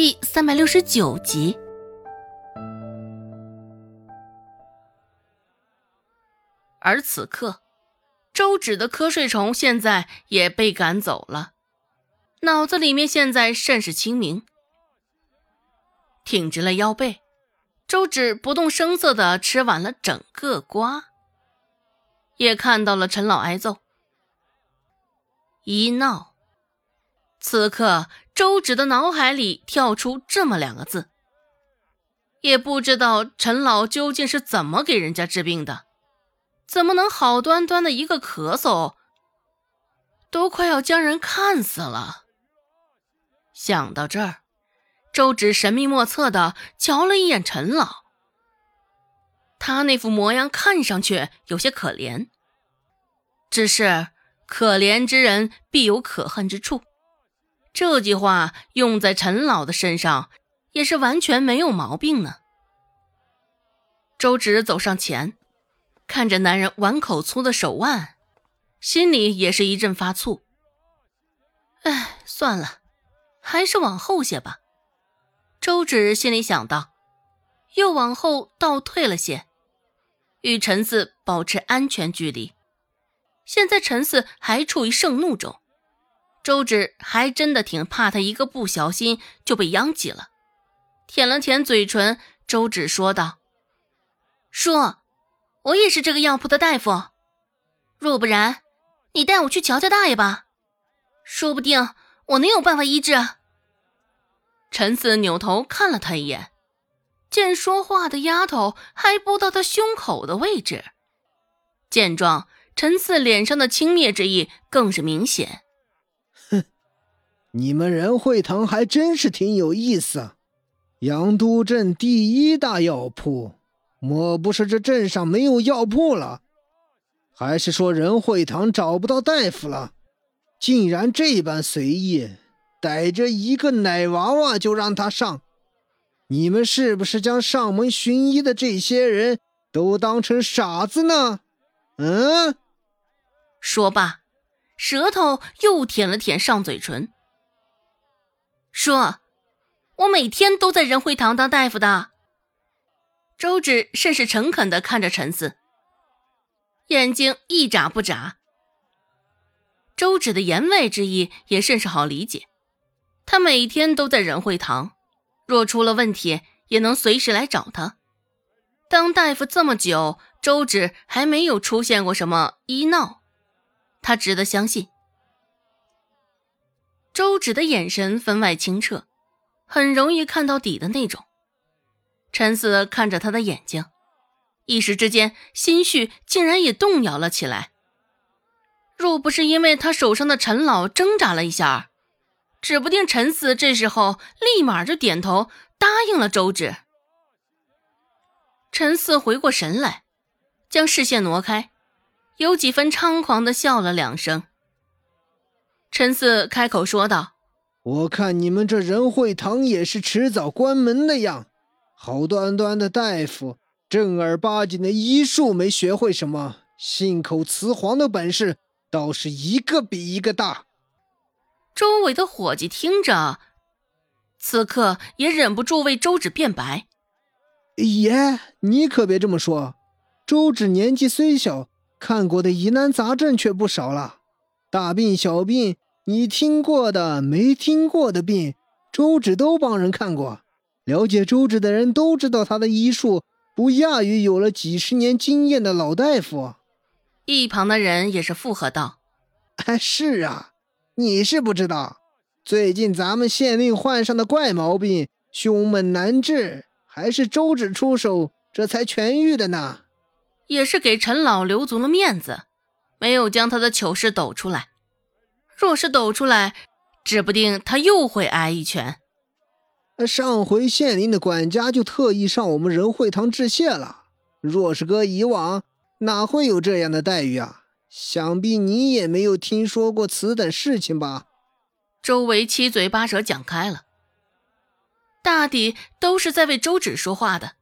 第三百六十九集。而此刻，周芷的瞌睡虫现在也被赶走了，脑子里面现在甚是清明。挺直了腰背，周芷不动声色的吃完了整个瓜，也看到了陈老挨揍。一闹，此刻。周芷的脑海里跳出这么两个字，也不知道陈老究竟是怎么给人家治病的，怎么能好端端的一个咳嗽，都快要将人看死了。想到这儿，周芷神秘莫测的瞧了一眼陈老，他那副模样看上去有些可怜，只是可怜之人必有可恨之处。这句话用在陈老的身上，也是完全没有毛病呢。周芷走上前，看着男人碗口粗的手腕，心里也是一阵发醋。哎，算了，还是往后些吧。周芷心里想到，又往后倒退了些，与陈四保持安全距离。现在陈四还处于盛怒中。周芷还真的挺怕他一个不小心就被殃及了，舔了舔嘴唇，周芷说道：“叔，我也是这个药铺的大夫，若不然，你带我去瞧瞧大爷吧，说不定我能有办法医治。”陈四扭头看了他一眼，见说话的丫头还不到他胸口的位置，见状，陈四脸上的轻蔑之意更是明显。你们仁惠堂还真是挺有意思，阳都镇第一大药铺，莫不是这镇上没有药铺了？还是说仁惠堂找不到大夫了？竟然这般随意，逮着一个奶娃娃就让他上？你们是不是将上门寻医的这些人都当成傻子呢？嗯？说罢，舌头又舔了舔上嘴唇。说：“我每天都在仁惠堂当大夫的。”周芷甚是诚恳的看着陈四，眼睛一眨不眨。周芷的言外之意也甚是好理解，他每天都在仁惠堂，若出了问题也能随时来找他。当大夫这么久，周芷还没有出现过什么医闹，他值得相信。周芷的眼神分外清澈，很容易看到底的那种。陈四看着他的眼睛，一时之间心绪竟然也动摇了起来。若不是因为他手上的陈老挣扎了一下，指不定陈四这时候立马就点头答应了周芷。陈四回过神来，将视线挪开，有几分猖狂的笑了两声。陈四开口说道：“我看你们这仁惠堂也是迟早关门的样。好端端的大夫，正儿八经的医术没学会什么，信口雌黄的本事倒是一个比一个大。”周围的伙计听着，此刻也忍不住为周芷辩白：“爷，你可别这么说。周芷年纪虽小，看过的疑难杂症却不少了。”大病小病，你听过的没听过的病，周芷都帮人看过。了解周芷的人都知道，他的医术不亚于有了几十年经验的老大夫。一旁的人也是附和道：“哎，是啊，你是不知道，最近咱们县令患上的怪毛病，胸闷难治，还是周芷出手，这才痊愈的呢。也是给陈老留足了面子。”没有将他的糗事抖出来，若是抖出来，指不定他又会挨一拳。上回县令的管家就特意上我们仁惠堂致谢了。若是搁以往，哪会有这样的待遇啊？想必你也没有听说过此等事情吧？周围七嘴八舌讲开了，大抵都是在为周芷说话的，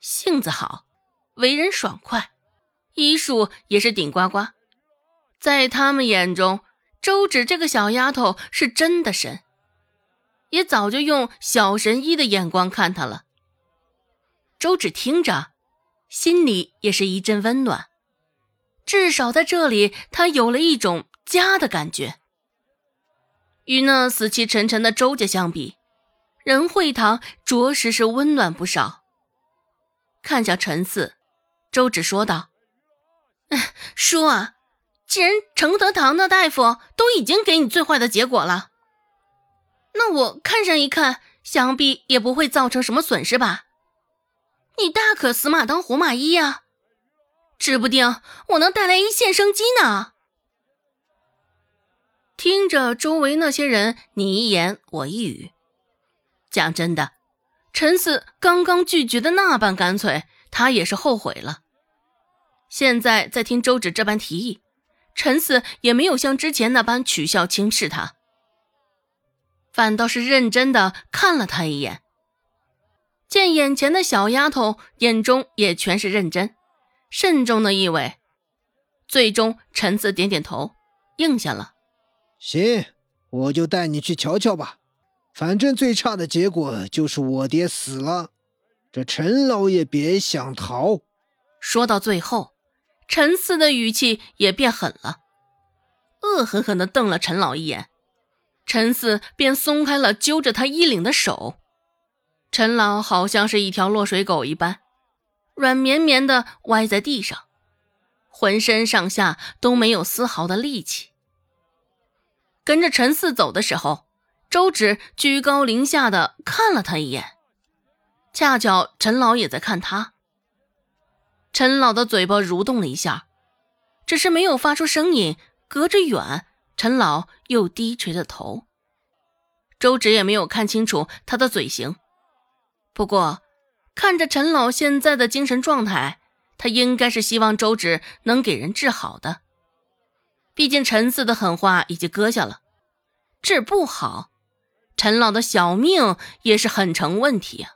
性子好，为人爽快。医术也是顶呱呱，在他们眼中，周芷这个小丫头是真的神。也早就用小神医的眼光看他了。周芷听着，心里也是一阵温暖，至少在这里，她有了一种家的感觉。与那死气沉沉的周家相比，仁惠堂着实是温暖不少。看向陈四，周芷说道：“叔啊，既然承德堂的大夫都已经给你最坏的结果了，那我看上一看，想必也不会造成什么损失吧？你大可死马当活马医呀，指不定我能带来一线生机呢。”听着周围那些人你一言我一语，讲真的，陈四刚刚拒绝的那般干脆，他也是后悔了。现在在听周芷这般提议，陈四也没有像之前那般取笑轻视他，反倒是认真的看了他一眼。见眼前的小丫头眼中也全是认真、慎重的意味，最终陈四点点头，应下了。行，我就带你去瞧瞧吧。反正最差的结果就是我爹死了，这陈老爷别想逃。说到最后，陈四的语气也变狠了，恶狠狠地瞪了陈老一眼。陈四便松开了揪着他衣领的手。陈老好像是一条落水狗一般，软绵绵的歪在地上，浑身上下都没有丝毫的力气。跟着陈四走的时候，周芷居高临下的看了他一眼，恰巧陈老也在看他。陈老的嘴巴蠕动了一下，只是没有发出声音。隔着远，陈老又低垂着头。周芷也没有看清楚他的嘴型，不过看着陈老现在的精神状态，他应该是希望周芷能给人治好的。毕竟陈四的狠话已经搁下了，治不好，陈老的小命也是很成问题啊。